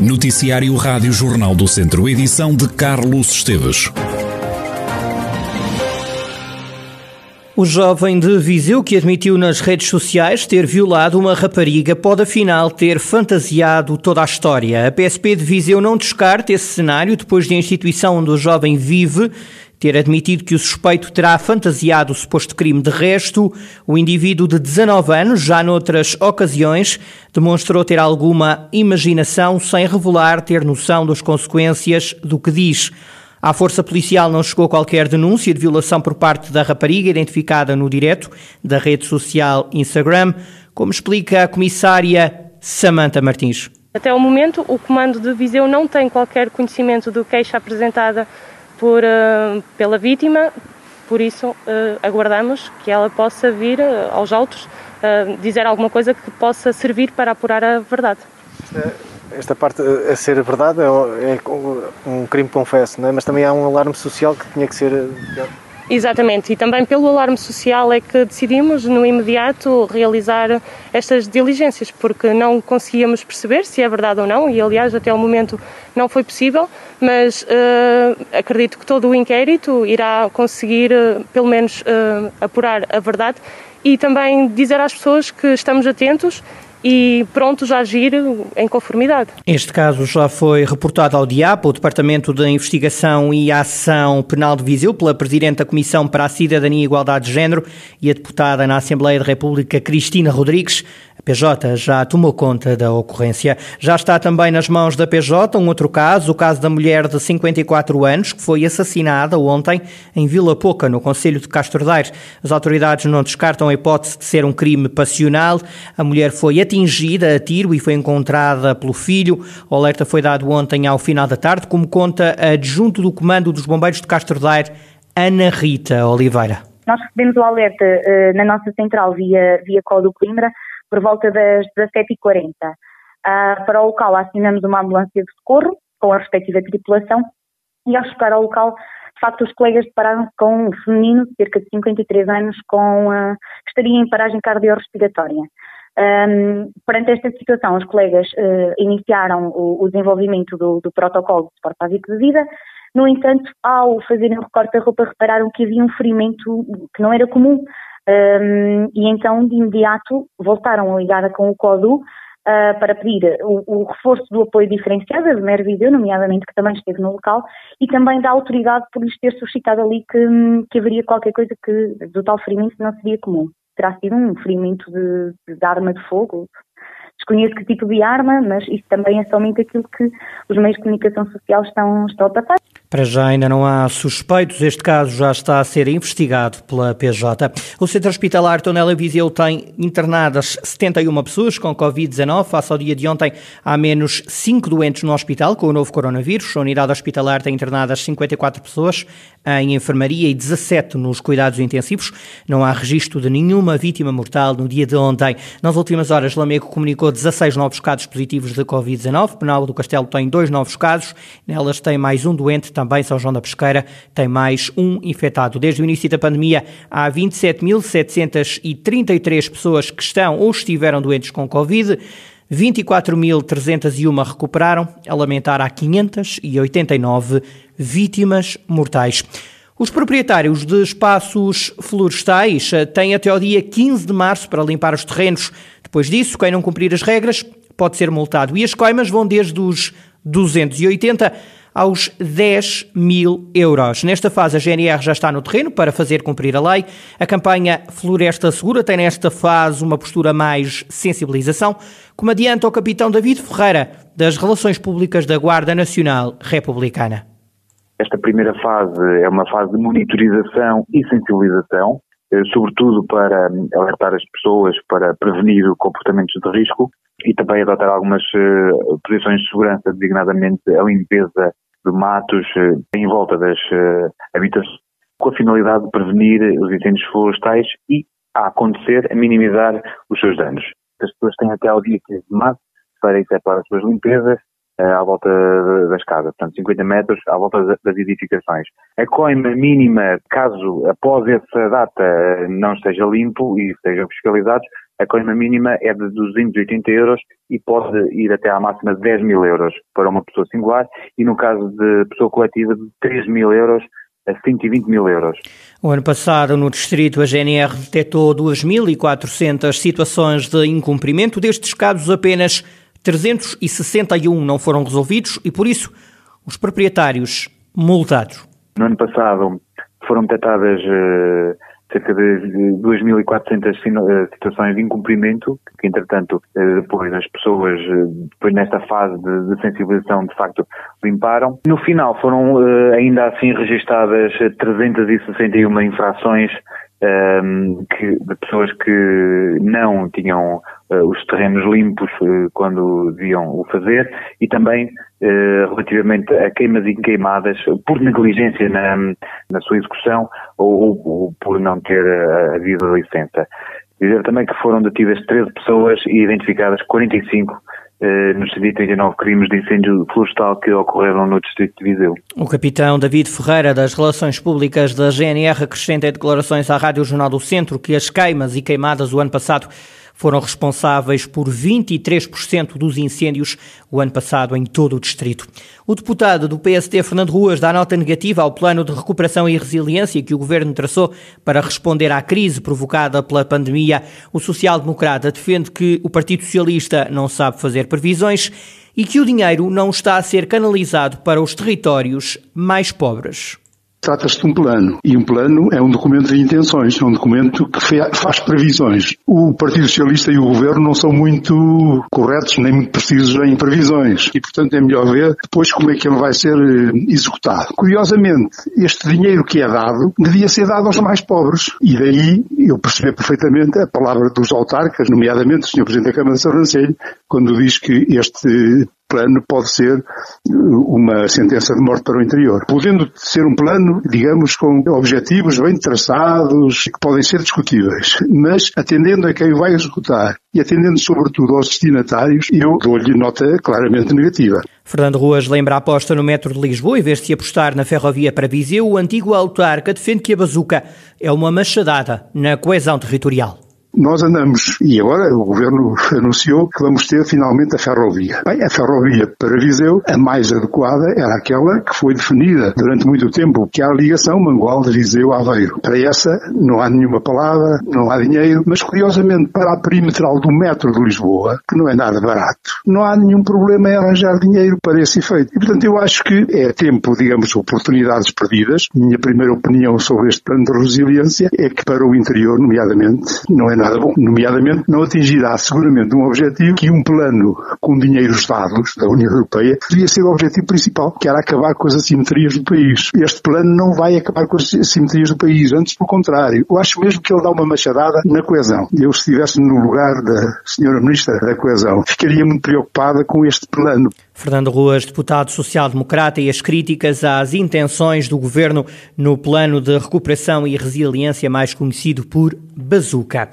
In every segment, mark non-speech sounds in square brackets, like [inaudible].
Noticiário Rádio Jornal do Centro, edição de Carlos Esteves. O jovem de Viseu que admitiu nas redes sociais ter violado uma rapariga pode afinal ter fantasiado toda a história. A PSP de Viseu não descarta esse cenário depois de a instituição onde o jovem vive ter admitido que o suspeito terá fantasiado o suposto crime. De resto, o indivíduo de 19 anos, já noutras ocasiões, demonstrou ter alguma imaginação sem revelar ter noção das consequências do que diz. À força policial não chegou qualquer denúncia de violação por parte da rapariga, identificada no direto da rede social Instagram, como explica a comissária Samanta Martins. Até o momento, o comando de Viseu não tem qualquer conhecimento do queixa apresentada por, uh, pela vítima, por isso uh, aguardamos que ela possa vir uh, aos autos dizer alguma coisa que possa servir para apurar a verdade esta parte a ser verdade é, é um crime confesso, é? mas também há um alarme social que tinha que ser. Exatamente, e também pelo alarme social é que decidimos no imediato realizar estas diligências, porque não conseguíamos perceber se é verdade ou não, e aliás até o momento não foi possível, mas uh, acredito que todo o inquérito irá conseguir uh, pelo menos uh, apurar a verdade e também dizer às pessoas que estamos atentos e prontos a agir em conformidade. Este caso já foi reportado ao DIAP, o Departamento de Investigação e Ação Penal de Viseu, pela Presidente da Comissão para a Cidadania e Igualdade de Género e a deputada na Assembleia da República, Cristina Rodrigues. PJ já tomou conta da ocorrência. Já está também nas mãos da PJ um outro caso, o caso da mulher de 54 anos, que foi assassinada ontem em Vila Pouca, no Conselho de Castro Daire. As autoridades não descartam a hipótese de ser um crime passional. A mulher foi atingida a tiro e foi encontrada pelo filho. O alerta foi dado ontem ao final da tarde, como conta adjunto do Comando dos Bombeiros de Castro Daire, Ana Rita Oliveira. Nós recebemos o alerta uh, na nossa central via, via Código Coimbra por volta das 17h40. Uh, ah, para o local assinamos uma ambulância de socorro com a respectiva tripulação e ao chegar ao local, de facto, os colegas depararam-se com um feminino de cerca de 53 anos com, uh, que estaria em paragem cardiorrespiratória. Um, perante esta situação, os colegas uh, iniciaram o, o desenvolvimento do, do, protocolo de suporte básico de vida. No entanto, ao fazerem o recorte da roupa, repararam que havia um ferimento que não era comum. Um, e então, de imediato, voltaram a ligar com o CODU uh, para pedir o, o, reforço do apoio diferenciado da Mer Viseu, nomeadamente, que também esteve no local, e também da autoridade por lhes ter suscitado ali que, que haveria qualquer coisa que do tal ferimento não seria comum terá sido um ferimento de, de arma de fogo. Desconheço que tipo de arma, mas isso também é somente aquilo que os meios de comunicação social estão, estão a passar. Para já ainda não há suspeitos. Este caso já está a ser investigado pela PJ. O Centro Hospitalar Tonela Viseu tem internadas 71 pessoas com Covid-19. Face ao dia de ontem, há menos 5 doentes no hospital com o novo coronavírus. A unidade hospitalar tem internadas 54 pessoas em enfermaria e 17 nos cuidados intensivos. Não há registro de nenhuma vítima mortal no dia de ontem. Nas últimas horas, Lamego comunicou 16 novos casos positivos de Covid-19. Penal do Castelo tem dois novos casos. Nelas tem mais um doente também São João da Pesqueira tem mais um infectado. Desde o início da pandemia, há 27.733 pessoas que estão ou estiveram doentes com Covid. 24.301 recuperaram, a lamentar há 589 vítimas mortais. Os proprietários de espaços florestais eh, têm até ao dia 15 de março para limpar os terrenos. Depois disso, quem não cumprir as regras pode ser multado. E as coimas vão desde os 280 aos 10 mil euros. Nesta fase, a GNR já está no terreno para fazer cumprir a lei. A campanha Floresta Segura tem nesta fase uma postura mais sensibilização, como adianta o capitão David Ferreira, das Relações Públicas da Guarda Nacional Republicana. Esta primeira fase é uma fase de monitorização e sensibilização, eh, sobretudo para hum, alertar as pessoas para prevenir comportamentos de risco e também adotar algumas eh, posições de segurança, designadamente a limpeza de matos eh, em volta das eh, habitações, com a finalidade de prevenir os incêndios florestais e, a acontecer, a minimizar os seus danos. As pessoas têm até ao dia 15 de março para efetuar as suas limpezas à volta das casas, portanto 50 metros à volta das edificações. A coima mínima, caso após essa data não esteja limpo e estejam fiscalizados, a coima mínima é de 280 euros e pode ir até à máxima de 10 mil euros para uma pessoa singular e no caso de pessoa coletiva de 3 mil euros a 120 mil euros. O ano passado, no distrito, a GNR detectou 2.400 situações de incumprimento. Destes casos, apenas 361 não foram resolvidos e, por isso, os proprietários multados. No ano passado foram detectadas uh, cerca de 2.400 eh, situações de incumprimento, que entretanto uh, depois as pessoas, depois nesta fase de, de, sensibilização, de facto limparam. No final foram ainda assim registadas 361 infrações um, que, de pessoas que não tinham uh, os terrenos limpos uh, quando deviam o fazer e também uh, relativamente a queimas e queimadas por negligência na, na sua execução ou, ou, por não ter havido licença. Dizer também que foram detidas 13 pessoas e identificadas 45 eh, nos 139 crimes de incêndio florestal que ocorreram no Distrito de Viseu. O capitão David Ferreira, das Relações Públicas da GNR, acrescenta em declarações à Rádio Jornal do Centro que as queimas e queimadas o ano passado foram responsáveis por 23% dos incêndios o ano passado em todo o distrito. O deputado do PST, Fernando Ruas, dá nota negativa ao plano de recuperação e resiliência que o governo traçou para responder à crise provocada pela pandemia. O social-democrata defende que o Partido Socialista não sabe fazer previsões e que o dinheiro não está a ser canalizado para os territórios mais pobres. Trata-se de um plano. E um plano é um documento de intenções, é um documento que faz previsões. O Partido Socialista e o Governo não são muito corretos nem muito precisos em previsões. E, portanto, é melhor ver depois como é que ele vai ser eh, executado. Curiosamente, este dinheiro que é dado devia ser dado aos mais pobres. E daí eu percebi perfeitamente a palavra dos autarcas, nomeadamente o Sr. Presidente da Câmara de Sobrancelho, quando diz que este plano pode ser uh, uma sentença de morte para o interior. Podendo ser um plano, digamos, com objetivos bem traçados, que podem ser discutíveis, mas atendendo a quem vai executar e atendendo sobretudo aos destinatários, eu dou-lhe nota claramente negativa. Fernando Ruas lembra a aposta no metro de Lisboa, em vez de se apostar na ferrovia para Viseu, o antigo autarca defende que a bazuca é uma machadada na coesão territorial. Nós andamos, e agora o Governo [laughs] anunciou que vamos ter finalmente a ferrovia. Bem, a ferrovia para Viseu, a mais adequada era aquela que foi definida durante muito tempo, que é a ligação Mangual de Viseu-Aveiro. Para essa não há nenhuma palavra, não há dinheiro, mas curiosamente para a perimetral do metro de Lisboa, que não é nada barato, não há nenhum problema em arranjar dinheiro para esse efeito. E portanto eu acho que é tempo, digamos, oportunidades perdidas. Minha primeira opinião sobre este plano de resiliência é que para o interior, nomeadamente, não é nada bom. Nomeadamente, não atingirá seguramente um objetivo que um plano com dinheiros dados da União Europeia devia ser o objetivo principal, que era acabar com as assimetrias do país. Este plano não vai acabar com as assimetrias do país, antes pelo contrário. Eu acho mesmo que ele dá uma machadada na coesão. Eu, se estivesse no lugar da senhora Ministra da Coesão, ficaria muito preocupada com este plano. Fernando Ruas, deputado social-democrata, e as críticas às intenções do governo no plano de recuperação e resiliência, mais conhecido por Bazuca.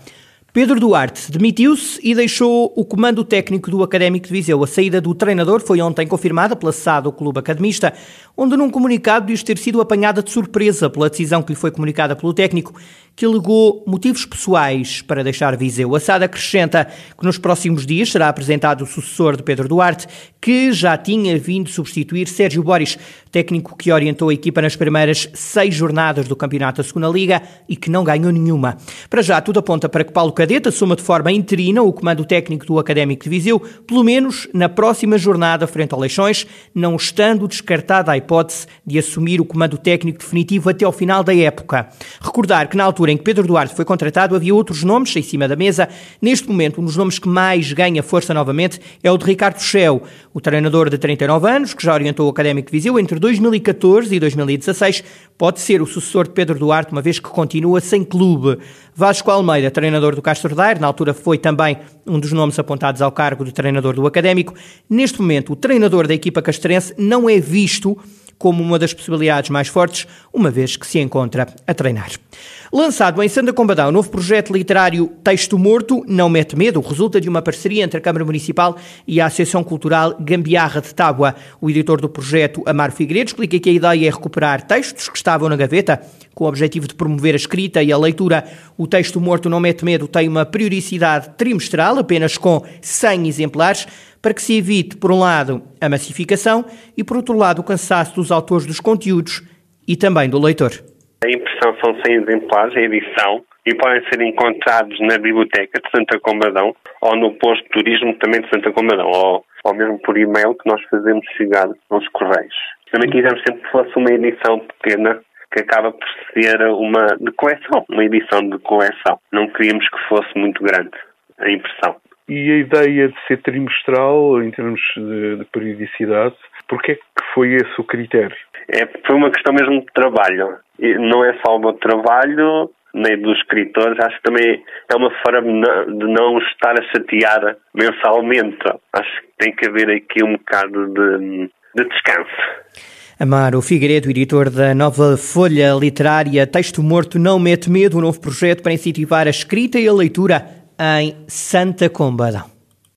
Pedro Duarte demitiu-se e deixou o comando técnico do Académico de Viseu. A saída do treinador foi ontem confirmada pela SAD do Clube Academista, onde num comunicado diz ter sido apanhada de surpresa pela decisão que lhe foi comunicada pelo técnico, que alegou motivos pessoais para deixar Viseu. A SAD acrescenta que nos próximos dias será apresentado o sucessor de Pedro Duarte, que já tinha vindo substituir Sérgio Boris, técnico que orientou a equipa nas primeiras seis jornadas do Campeonato da Segunda Liga e que não ganhou nenhuma. Para já, tudo aponta para que Paulo Cadete assuma de forma interina o comando técnico do Académico de Viseu, pelo menos na próxima jornada frente ao Leixões, não estando descartada a hipótese de assumir o comando técnico definitivo até ao final da época. Recordar que na altura em que Pedro Duarte foi contratado havia outros nomes em cima da mesa. Neste momento, um dos nomes que mais ganha força novamente é o de Ricardo Schell, o treinador de 39 anos, que já orientou o Académico de Viseu entre 2014 e 2016, pode ser o sucessor de Pedro Duarte, uma vez que continua sem clube. Vasco Almeida, treinador do Castro Daire, na altura foi também um dos nomes apontados ao cargo de treinador do Académico. Neste momento, o treinador da equipa castrense não é visto como uma das possibilidades mais fortes, uma vez que se encontra a treinar. Lançado em Santa Combadão, o novo projeto literário Texto Morto Não Mete Medo resulta de uma parceria entre a Câmara Municipal e a Associação Cultural Gambiarra de Tábua. O editor do projeto, Amaro Figueiredo, explica que a ideia é recuperar textos que estavam na gaveta com o objetivo de promover a escrita e a leitura. O Texto Morto Não Mete Medo tem uma periodicidade trimestral, apenas com 100 exemplares, para que se evite, por um lado, a massificação e, por outro lado, o cansaço dos autores dos conteúdos e também do leitor. A impressão são 100 exemplares, a edição, e podem ser encontrados na Biblioteca de Santa Combadão ou no posto de turismo também de Santa Combadão, ou, ou mesmo por e-mail que nós fazemos chegar nos correios. Também quisemos sempre que fosse uma edição pequena que acaba por ser uma de coleção, uma edição de coleção. Não queríamos que fosse muito grande a impressão. E a ideia de ser trimestral, em termos de, de periodicidade, porquê é que foi esse o critério? É, foi uma questão mesmo de trabalho. E não é só o meu trabalho, nem dos escritores, acho que também é uma forma de não estar a chatear mensalmente. Acho que tem que haver aqui um bocado de, de descanso. Amaro Figueiredo, editor da nova folha literária Texto Morto Não Mete Medo, um novo projeto para incentivar a escrita e a leitura em Santa Combadão.